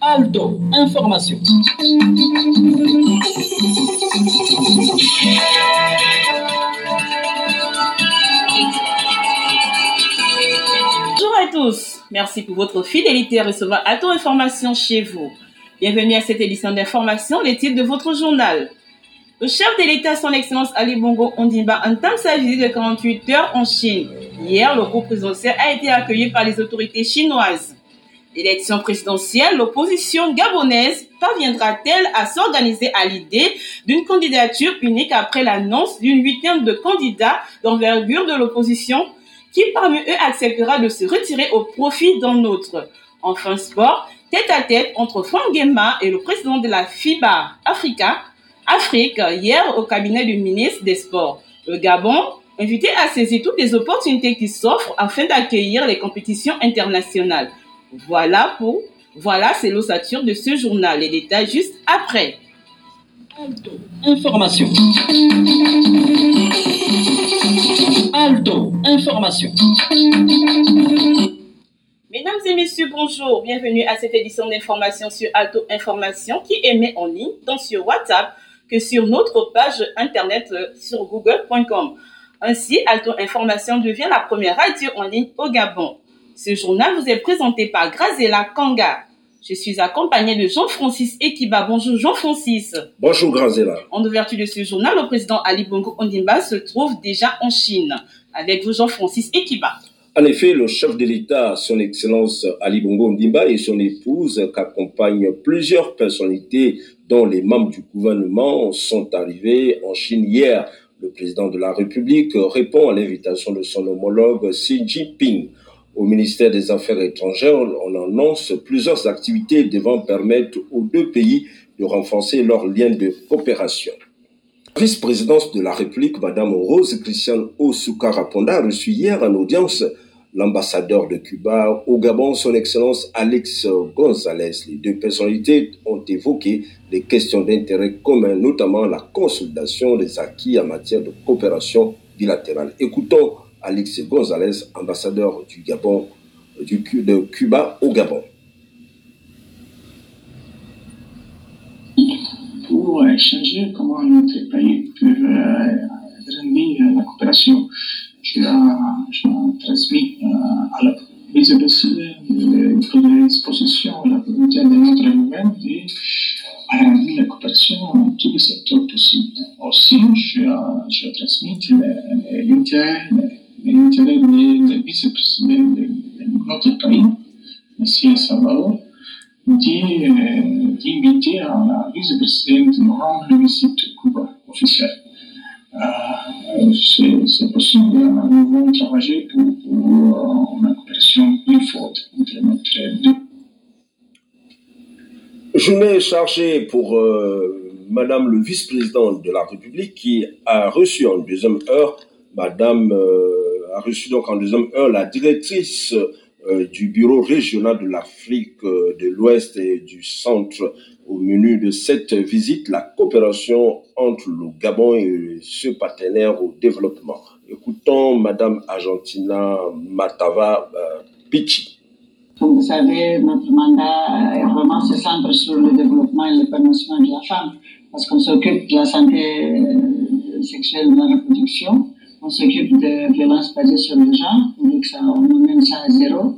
Alto, information. Bonjour à tous, merci pour votre fidélité à recevoir Alto Information chez vous. Bienvenue à cette édition d'information, les titres de votre journal. Le chef de l'État, son Excellence Ali Bongo Ondimba, entame sa visite de 48 heures en Chine. Hier, le groupe présidentiel a été accueilli par les autorités chinoises. L'élection présidentielle, l'opposition gabonaise parviendra-t-elle à s'organiser à l'idée d'une candidature unique après l'annonce d'une huitième de candidats d'envergure de l'opposition? Qui parmi eux acceptera de se retirer au profit d'un autre? Enfin sport, tête à tête entre Franck Guéma et le président de la FIBA Africa, Afrique, hier au cabinet du ministre des Sports. Le Gabon, invité à saisir toutes les opportunités qui s'offrent afin d'accueillir les compétitions internationales. Voilà pour, voilà, c'est l'ossature de ce journal. Les détails juste après. Alto, information. Alto, information. Mesdames et messieurs, bonjour. Bienvenue à cette édition d'information sur Alto Information qui émet en ligne tant sur WhatsApp que sur notre page internet euh, sur google.com. Ainsi, Alto Information devient la première radio en ligne au Gabon. Ce journal vous est présenté par Grazela Kanga. Je suis accompagné de Jean-Francis Ekiba. Bonjour Jean-Francis. Bonjour Grazela. En ouverture de ce journal, le président Ali Bongo Ondimba se trouve déjà en Chine. Avec vous Jean-Francis Ekiba. En effet, le chef de l'État, son Excellence Ali Bongo Ndimba et son épouse, qu'accompagnent plusieurs personnalités dont les membres du gouvernement, sont arrivés en Chine hier. Le président de la République répond à l'invitation de son homologue Xi Jinping. Au ministère des Affaires étrangères, on annonce plusieurs activités devant permettre aux deux pays de renforcer leurs liens de coopération. La vice-présidence de la République, Madame Rose Christiane Osuka Raponda, a reçu hier en audience l'ambassadeur de Cuba au Gabon, son Excellence Alex González. Les deux personnalités ont évoqué des questions d'intérêt commun, notamment la consolidation des acquis en matière de coopération bilatérale. Écoutons Alex González, ambassadeur du Gabon, du, de Cuba au Gabon. Pour échanger comment notre pays peut agrandir la coopération, l'intérêt l'intérêt du vice-président de, notre pays, M. Salvador, d'inviter à la vice-présidente de rendre une visite Cuba officielle. Euh, c'est possible, nous allons travailler pour, pour une coopération plus forte entre notre deux. Journée chargée pour euh, Madame le vice-président de la République qui a reçu en deuxième heure Madame euh, a reçu donc en deuxième heure la directrice euh, du bureau régional de l'Afrique de l'Ouest et du Centre au menu de cette visite, la coopération entre le Gabon et ce partenaire au développement. Écoutons Madame Argentina Matava euh, Pichi. Comme vous savez, notre mandat est vraiment se centre sur le développement et l'épanouissement de la femme, parce qu'on s'occupe de la santé sexuelle et de la reproduction on s'occupe de violences basées sur le genre, que ça, on emmène ça à zéro.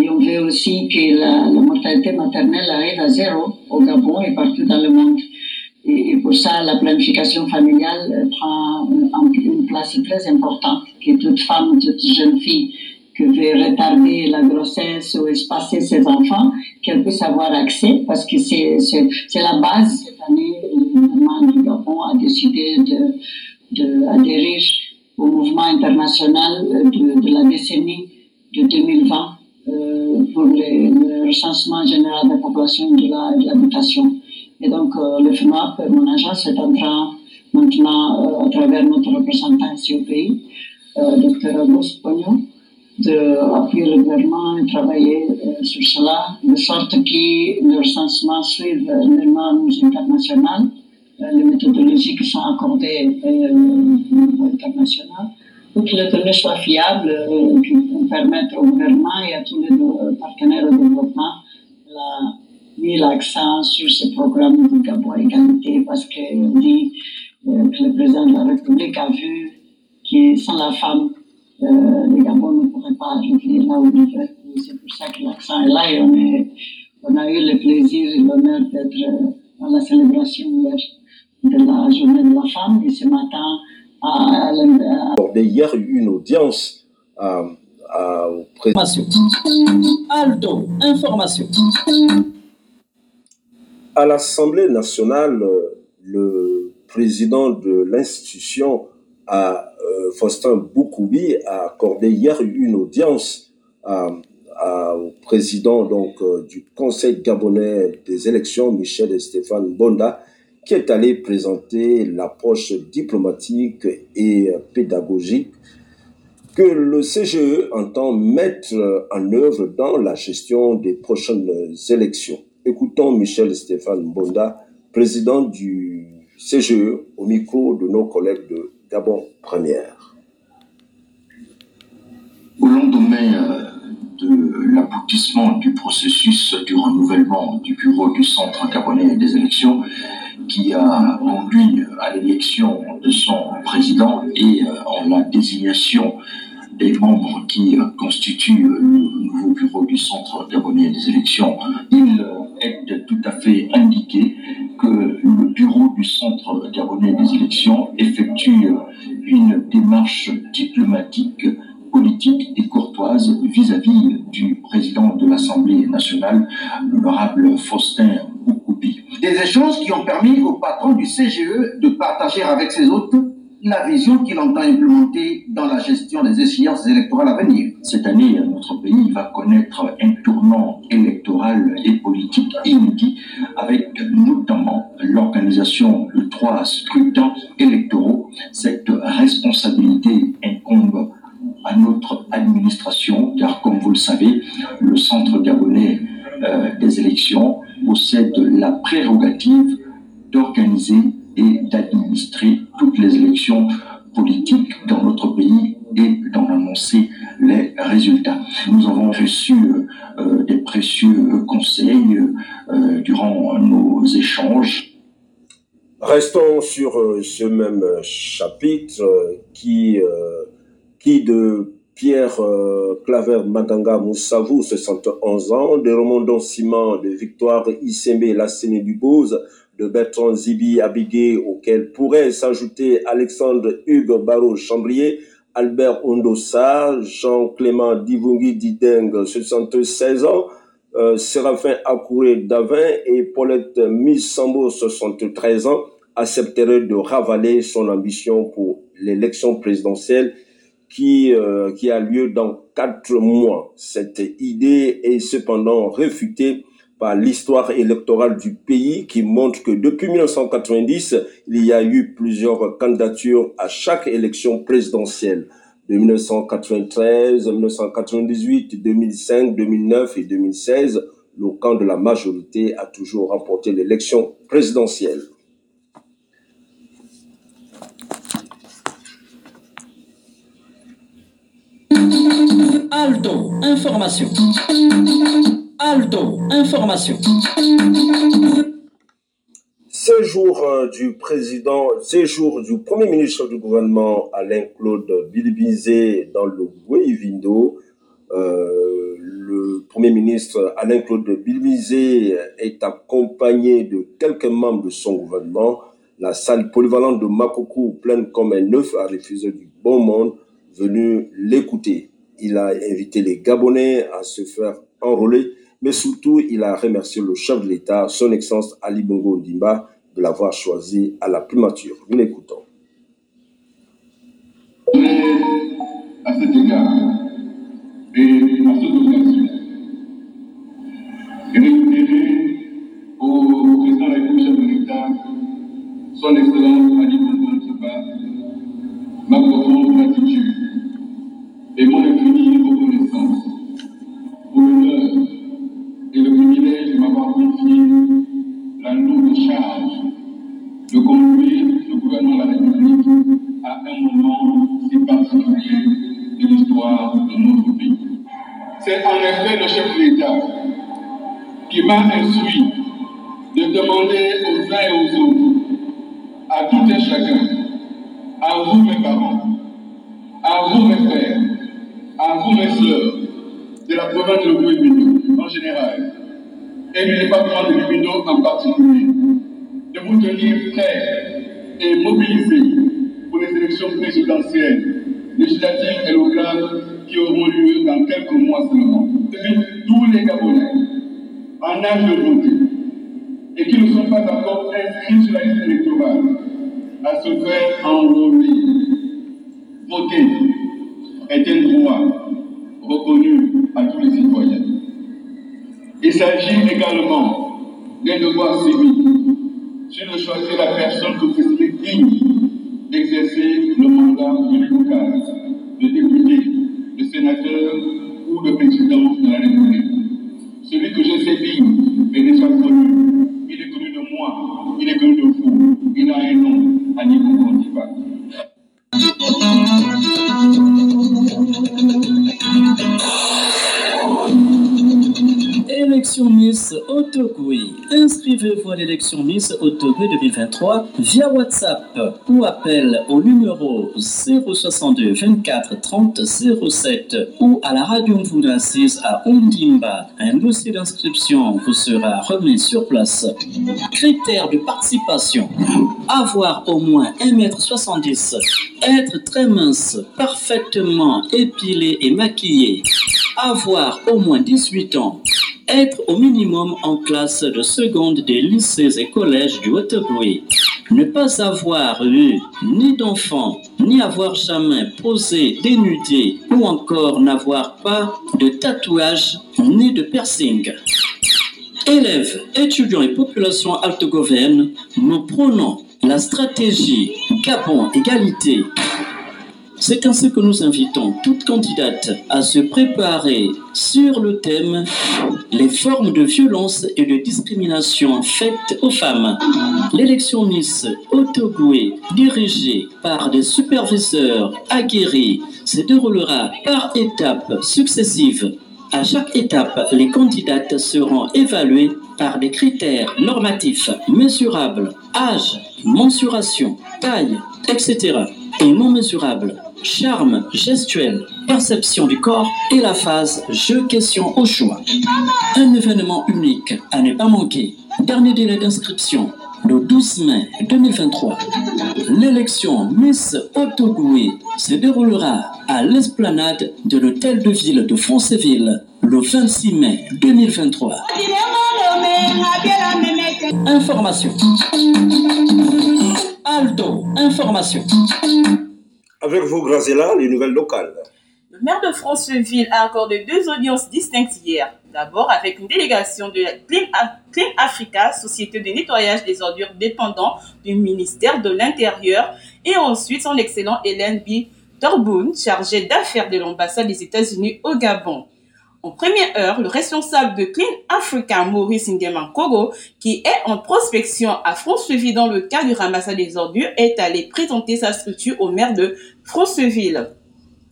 Et on veut aussi que la, mortalité maternelle arrive à zéro au Gabon et partout dans le monde. Et, pour ça, la planification familiale prend une, place très importante, que toute femme, toute jeune fille qui veut retarder la grossesse ou espacer ses enfants, qu'elle puisse avoir accès, parce que c'est la base. Cette année, le gouvernement du Gabon a décidé d'adhérer de, au mouvement international de, la décennie de 2020 euh, pour le recensement général de la population de l'habitation. Et donc, euh, le FNOAP, mon agence, est en train maintenant, euh, à travers notre représentant ici au pays, Dr. Auguste Pognon, d'appuyer le gouvernement et travailler sur cela, de sorte que le recensement suive les normes internationales les méthodologies qui sont accordées euh, au niveau international, pour que les données soient fiables, euh, qu'on permettre au gouvernement et à tous les partenaires de développement la, mis l'accent sur ce programme de Gabon Égalité parce qu'on dit euh, que le président de la République a vu que sans la femme, euh, le Gabon ne pourrait pas arriver là où il veut. C'est pour ça que l'accent est là et on, on a eu le plaisir et l'honneur d'être euh, dans la célébration hier de la journée de la femme ce matin à, à... Hier, une audience à, à, au Information. Alto, information. À l'Assemblée nationale, le président de l'institution, euh, Faustin Boukoubi, a accordé hier une audience à, à, au président donc, euh, du Conseil gabonais des élections, Michel et Stéphane Bonda, qui est allé présenter l'approche diplomatique et pédagogique que le CGE entend mettre en œuvre dans la gestion des prochaines élections. Écoutons Michel Stéphane Bonda, président du CGE, au micro de nos collègues de Gabon Première. Au lendemain de l'aboutissement du processus du renouvellement du bureau du Centre gabonais des élections, qui a conduit à l'élection de son président et en la désignation des membres qui constituent le nouveau bureau du Centre gabonais des élections, il est tout à fait indiqué que le bureau du Centre gabonais des élections effectue une démarche diplomatique, politique et courtoise vis-à-vis Des échanges qui ont permis au patron du CGE de partager avec ses hôtes la vision qu'il entend implémenter dans la gestion des échéances électorales à venir. Cette année, notre pays va connaître un tournant électoral et politique inédit avec notamment l'organisation de trois scrutins électoraux. Cette responsabilité incombe à notre administration, car comme vous le savez, le Centre gabonais euh, des élections possède la prérogative d'organiser et d'administrer toutes les élections politiques dans notre pays et d'en annoncer les résultats. Nous avons reçu euh, des précieux conseils euh, durant nos échanges. Restons sur euh, ce même chapitre qui, qui de Pierre Claver Madanga Moussavou, 71 ans, de Romondon Simon, de Victoire Issembe Lassene Dubose, de Bertrand Zibi Abigué, auquel pourrait s'ajouter Alexandre Hugues Barreau Chambrier, Albert Ondossa, Jean-Clément Divungi Dideng, 76 ans, euh, Séraphin Akouré Davin et Paulette Missambo, 73 ans, accepteraient de ravaler son ambition pour l'élection présidentielle qui, euh, qui a lieu dans quatre mois. Cette idée est cependant réfutée par l'histoire électorale du pays qui montre que depuis 1990, il y a eu plusieurs candidatures à chaque élection présidentielle. De 1993, 1998, 2005, 2009 et 2016, le camp de la majorité a toujours remporté l'élection présidentielle. Alto, information. Alto, information. Séjour du président, séjour du premier ministre du gouvernement Alain-Claude Bilbizé dans le Guévindo. Euh, le premier ministre Alain-Claude Bilbizé est accompagné de quelques membres de son gouvernement. La salle polyvalente de Makoko, pleine comme un œuf, a refusé du bon monde venu l'écouter. Il a invité les Gabonais à se faire enrôler mais surtout, il a remercié le chef de l'État, son Excellence Ali Bongo Ndimba, de l'avoir choisi à la primature. Nous l'écoutons. À cet égard, et à cette occasion, au président de la son Excellence de demander aux uns et aux autres, à tout et chacun, à vous mes parents, à vous mes frères, à vous mes soeurs, de la province de Louis en général, et du département de Libido en particulier, de vous tenir prêts et mobilisés pour les élections présidentielles, législatives et locales qui auront lieu dans quelques mois seulement. Tous les Gabonais en âge de voter et qui ne sont pas encore inscrits sur la liste électorale à se faire enrôler. Voter est un droit reconnu à tous les citoyens. Il s'agit également d'un devoir civique sur de choisir la personne que vous digne d'exercer le mandat de Miss Otogui. Inscrivez-vous à l'élection Miss Otogui 2023 via WhatsApp ou appel au numéro 062 24 30 07 ou à la radio Mvuna 6 à Ondimba. Un dossier d'inscription vous sera remis sur place. Critères de participation. Avoir au moins 1m70. Être très mince, parfaitement épilé et maquillé. Avoir au moins 18 ans être au minimum en classe de seconde des lycées et collèges du Haut-Bruy. Ne pas avoir eu ni d'enfant, ni avoir jamais posé dénudé, ou encore n'avoir pas de tatouage ni de piercing. Élèves, étudiants et population altogovienne, nous prenons la stratégie Gabon Égalité c'est ainsi que nous invitons toute candidate à se préparer sur le thème les formes de violence et de discrimination faites aux femmes. L'élection Miss Otogoué, dirigée par des superviseurs aguerris, se déroulera par étapes successives. À chaque étape, les candidates seront évaluées par des critères normatifs mesurables, âge, mensuration, taille, etc. et non mesurables charme gestuel, perception du corps et la phase jeu question au choix. Un événement unique à ne pas manquer. Dernier délai d'inscription le 12 mai 2023. L'élection Miss Otogoué se déroulera à l'esplanade de l'hôtel de ville de Franceville le 26 mai 2023. Information. Aldo, information. Avec vous, Grazela, les nouvelles locales. Le maire de Franceville a accordé deux audiences distinctes hier. D'abord avec une délégation de Clean, Clean Africa, société de nettoyage des ordures dépendant du ministère de l'Intérieur, et ensuite son excellent Hélène B. Torboun, chargée d'affaires de l'ambassade des États-Unis au Gabon. En première heure, le responsable de Clean Africa, Maurice Nguema Kogo, qui est en prospection à Franceville dans le cadre du ramassage des ordures, est allé présenter sa structure au maire de Franceville.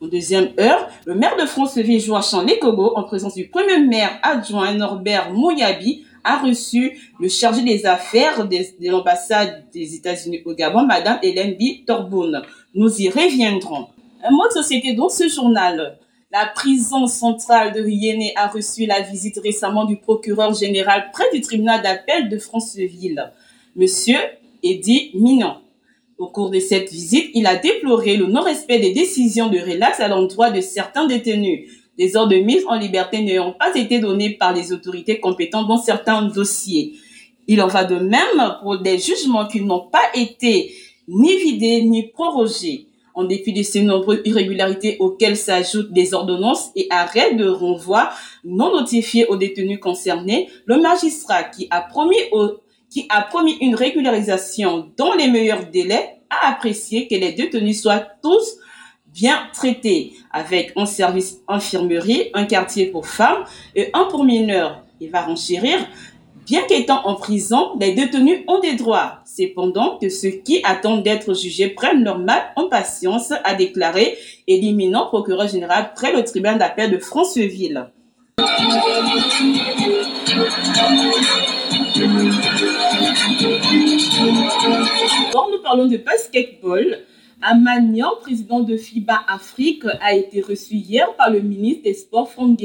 En deuxième heure, le maire de Franceville, Joachim Lekogo, en présence du premier maire adjoint Norbert Mouyabi, a reçu le chargé des affaires de, de l'ambassade des États-Unis au Gabon, Madame Hélène B. Torboun. Nous y reviendrons. Un mot de société dans ce journal. La prison centrale de Riéné a reçu la visite récemment du procureur général près du tribunal d'appel de Franceville, Monsieur Eddy Minon. Au cours de cette visite, il a déploré le non-respect des décisions de relax à l'endroit de certains détenus. Des ordres de mise en liberté n'ayant pas été donnés par les autorités compétentes dans certains dossiers. Il en va de même pour des jugements qui n'ont pas été ni vidés ni prorogés. En dépit de ces nombreuses irrégularités auxquelles s'ajoutent des ordonnances et arrêts de renvoi non notifiés aux détenus concernés, le magistrat qui a promis une régularisation dans les meilleurs délais a apprécié que les détenus soient tous bien traités avec un service infirmerie, un quartier pour femmes et un pour mineurs. Il va renchérir Bien qu'étant en prison, les détenus ont des droits. Cependant, que ceux qui attendent d'être jugés prennent leur mal en patience, a déclaré éliminant procureur général près le tribunal d'appel de Franceville. Quand nous parlons de basketball, Amagnan, président de FIBA Afrique, a été reçu hier par le ministre des Sports Franck.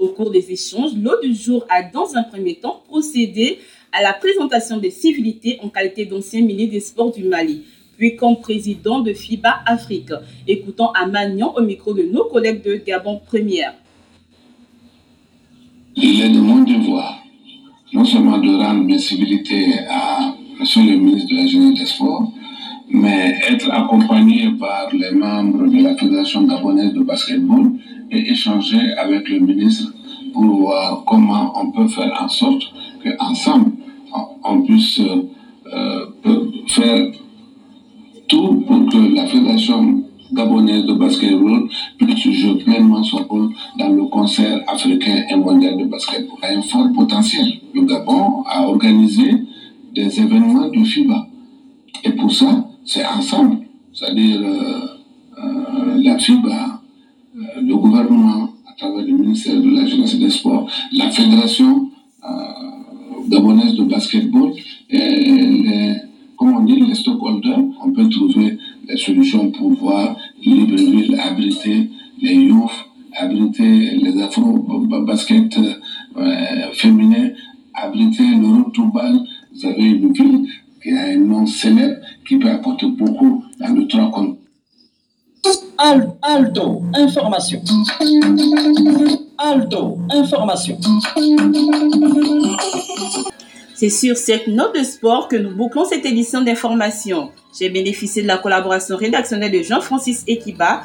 Au cours des échanges, l'eau du jour a dans un premier temps procédé à la présentation des civilités en qualité d'ancien ministre des Sports du Mali, puis comme président de FIBA Afrique. Écoutons Amagnan au micro de nos collègues de Gabon Première. Il est de mon devoir non seulement de rendre mes civilités à M. le ministre de la Jeunesse des Sports, mais être accompagné par les membres de la Fédération gabonaise de basketball et échanger avec le ministre pour voir comment on peut faire en sorte qu'ensemble, on puisse euh, faire tout pour que la Fédération gabonaise de basketball puisse jouer pleinement son rôle dans le concert africain et mondial de basketball. Il y a un fort potentiel. Le Gabon a organisé des événements de FIBA. Et pour ça, c'est ensemble, c'est-à-dire euh, euh, la FIBA, euh, le gouvernement, à travers le ministère de la Jeunesse et des Sports, la Fédération gabonaise de basketball, et les, comme on dit, les stockholders, on peut trouver des solutions pour voir Libreville abriter les youth, abriter les afro-basket féminins, abriter le retour Vous avez une ville qui a un nom célèbre qui peut beaucoup Aldo, information. Aldo, information. C'est sur cette note de sport que nous bouclons cette édition d'information. J'ai bénéficié de la collaboration rédactionnelle de Jean-Francis Ekiba